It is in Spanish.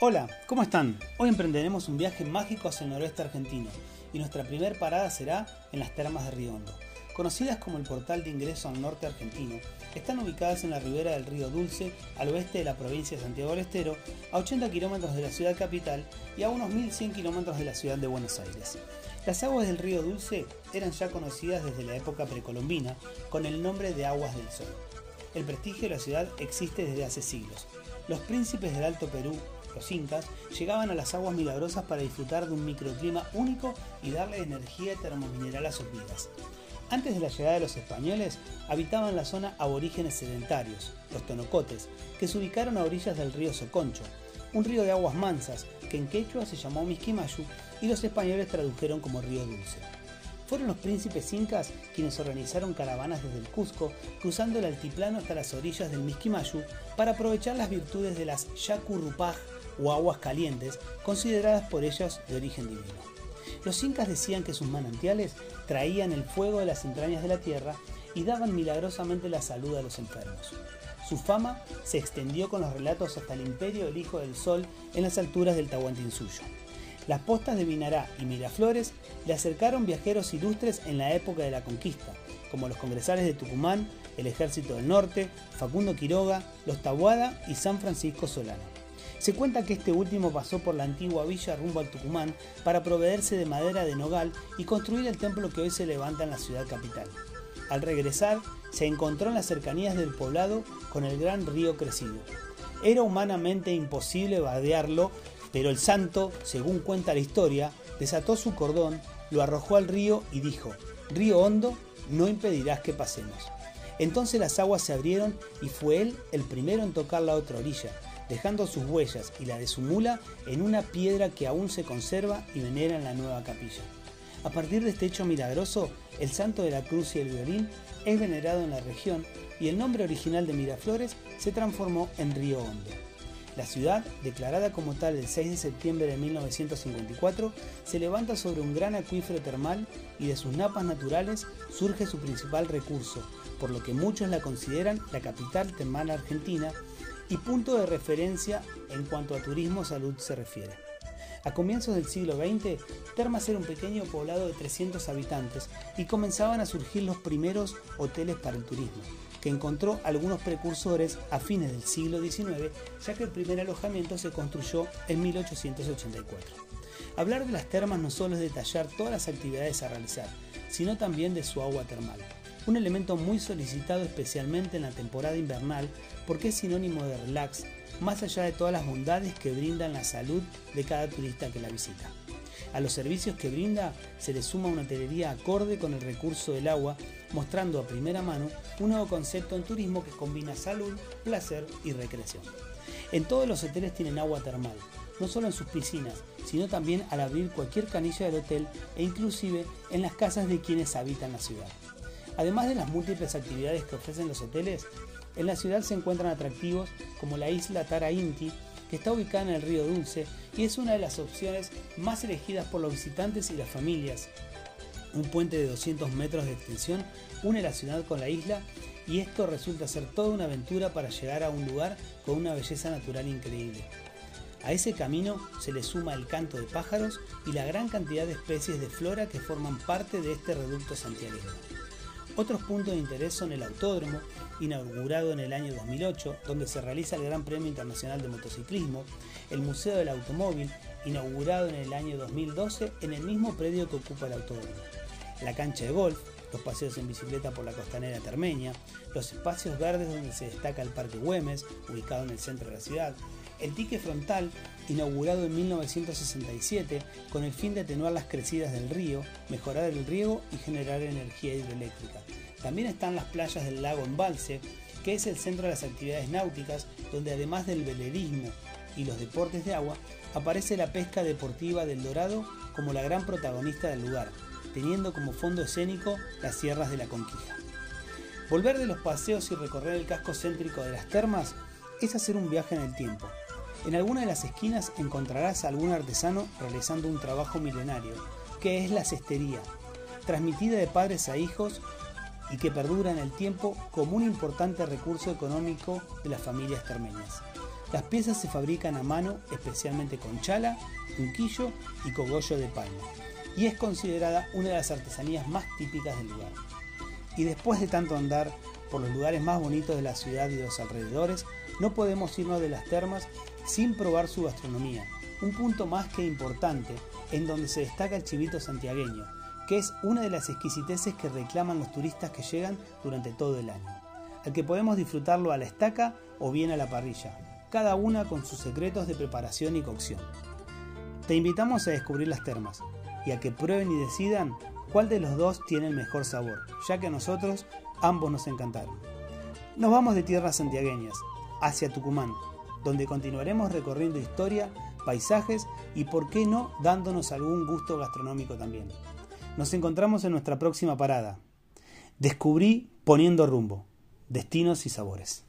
Hola, ¿cómo están? Hoy emprenderemos un viaje mágico hacia el noroeste argentino y nuestra primera parada será en las termas de Río Hondo. Conocidas como el portal de ingreso al norte argentino, están ubicadas en la ribera del río Dulce, al oeste de la provincia de Santiago del Estero, a 80 kilómetros de la ciudad capital y a unos 1100 kilómetros de la ciudad de Buenos Aires. Las aguas del río Dulce eran ya conocidas desde la época precolombina con el nombre de Aguas del Sol. El prestigio de la ciudad existe desde hace siglos. Los príncipes del Alto Perú, los incas, llegaban a las aguas milagrosas para disfrutar de un microclima único y darle energía termomineral a sus vidas. Antes de la llegada de los españoles, habitaban la zona aborígenes sedentarios, los tonocotes, que se ubicaron a orillas del río Soconcho, un río de aguas mansas que en quechua se llamó Misquimayu y los españoles tradujeron como río dulce. Fueron los príncipes incas quienes organizaron caravanas desde el Cusco, cruzando el altiplano hasta las orillas del Misquimayu para aprovechar las virtudes de las Yacurrupaj o aguas calientes, consideradas por ellos de origen divino. Los incas decían que sus manantiales traían el fuego de las entrañas de la tierra y daban milagrosamente la salud a los enfermos. Su fama se extendió con los relatos hasta el imperio del Hijo del Sol en las alturas del Tahuantinsuyo. Las postas de Vinará y Miraflores le acercaron viajeros ilustres en la época de la conquista, como los congresales de Tucumán, el Ejército del Norte, Facundo Quiroga, los Tabuada y San Francisco Solano. Se cuenta que este último pasó por la antigua villa rumbo al Tucumán para proveerse de madera de nogal y construir el templo que hoy se levanta en la ciudad capital. Al regresar, se encontró en las cercanías del poblado con el gran río crecido. Era humanamente imposible vadearlo, pero el santo, según cuenta la historia, desató su cordón, lo arrojó al río y dijo, Río hondo, no impedirás que pasemos. Entonces las aguas se abrieron y fue él el primero en tocar la otra orilla, dejando sus huellas y la de su mula en una piedra que aún se conserva y venera en la nueva capilla. A partir de este hecho milagroso, el santo de la cruz y el violín es venerado en la región y el nombre original de Miraflores se transformó en Río Hondo. La ciudad, declarada como tal el 6 de septiembre de 1954, se levanta sobre un gran acuífero termal y de sus napas naturales surge su principal recurso, por lo que muchos la consideran la capital termal argentina y punto de referencia en cuanto a turismo salud se refiere. A comienzos del siglo XX, Termas era un pequeño poblado de 300 habitantes y comenzaban a surgir los primeros hoteles para el turismo, que encontró algunos precursores a fines del siglo XIX, ya que el primer alojamiento se construyó en 1884. Hablar de las termas no solo es detallar todas las actividades a realizar, sino también de su agua termal un elemento muy solicitado especialmente en la temporada invernal porque es sinónimo de relax, más allá de todas las bondades que brindan la salud de cada turista que la visita. A los servicios que brinda se le suma una hotelería acorde con el recurso del agua, mostrando a primera mano un nuevo concepto en turismo que combina salud, placer y recreación. En todos los hoteles tienen agua termal, no solo en sus piscinas, sino también al abrir cualquier canilla del hotel e inclusive en las casas de quienes habitan la ciudad. Además de las múltiples actividades que ofrecen los hoteles, en la ciudad se encuentran atractivos como la isla Tara Inti, que está ubicada en el río Dulce y es una de las opciones más elegidas por los visitantes y las familias. Un puente de 200 metros de extensión une la ciudad con la isla y esto resulta ser toda una aventura para llegar a un lugar con una belleza natural increíble. A ese camino se le suma el canto de pájaros y la gran cantidad de especies de flora que forman parte de este reducto santiaguero. Otros puntos de interés son el autódromo, inaugurado en el año 2008, donde se realiza el Gran Premio Internacional de Motociclismo, el Museo del Automóvil, inaugurado en el año 2012 en el mismo predio que ocupa el autódromo, la cancha de golf, los paseos en bicicleta por la costanera termeña, los espacios verdes donde se destaca el Parque Güemes, ubicado en el centro de la ciudad, el dique frontal, inaugurado en 1967 con el fin de atenuar las crecidas del río, mejorar el riego y generar energía hidroeléctrica. También están las playas del lago Embalse, que es el centro de las actividades náuticas, donde además del velerismo y los deportes de agua, aparece la pesca deportiva del Dorado como la gran protagonista del lugar, teniendo como fondo escénico las sierras de la Conquija. Volver de los paseos y recorrer el casco céntrico de las termas es hacer un viaje en el tiempo, en alguna de las esquinas encontrarás a algún artesano realizando un trabajo milenario, que es la cestería, transmitida de padres a hijos y que perdura en el tiempo como un importante recurso económico de las familias termeñas. Las piezas se fabrican a mano especialmente con chala, unquillo y cogollo de palma, y es considerada una de las artesanías más típicas del lugar. Y después de tanto andar por los lugares más bonitos de la ciudad y de los alrededores, no podemos irnos de las termas sin probar su gastronomía, un punto más que importante en donde se destaca el chivito santiagueño, que es una de las exquisiteces que reclaman los turistas que llegan durante todo el año, al que podemos disfrutarlo a la estaca o bien a la parrilla, cada una con sus secretos de preparación y cocción. Te invitamos a descubrir las termas y a que prueben y decidan cuál de los dos tiene el mejor sabor, ya que a nosotros ambos nos encantaron. Nos vamos de tierras santiagueñas, hacia Tucumán, donde continuaremos recorriendo historia, paisajes y, por qué no, dándonos algún gusto gastronómico también. Nos encontramos en nuestra próxima parada. Descubrí poniendo rumbo, destinos y sabores.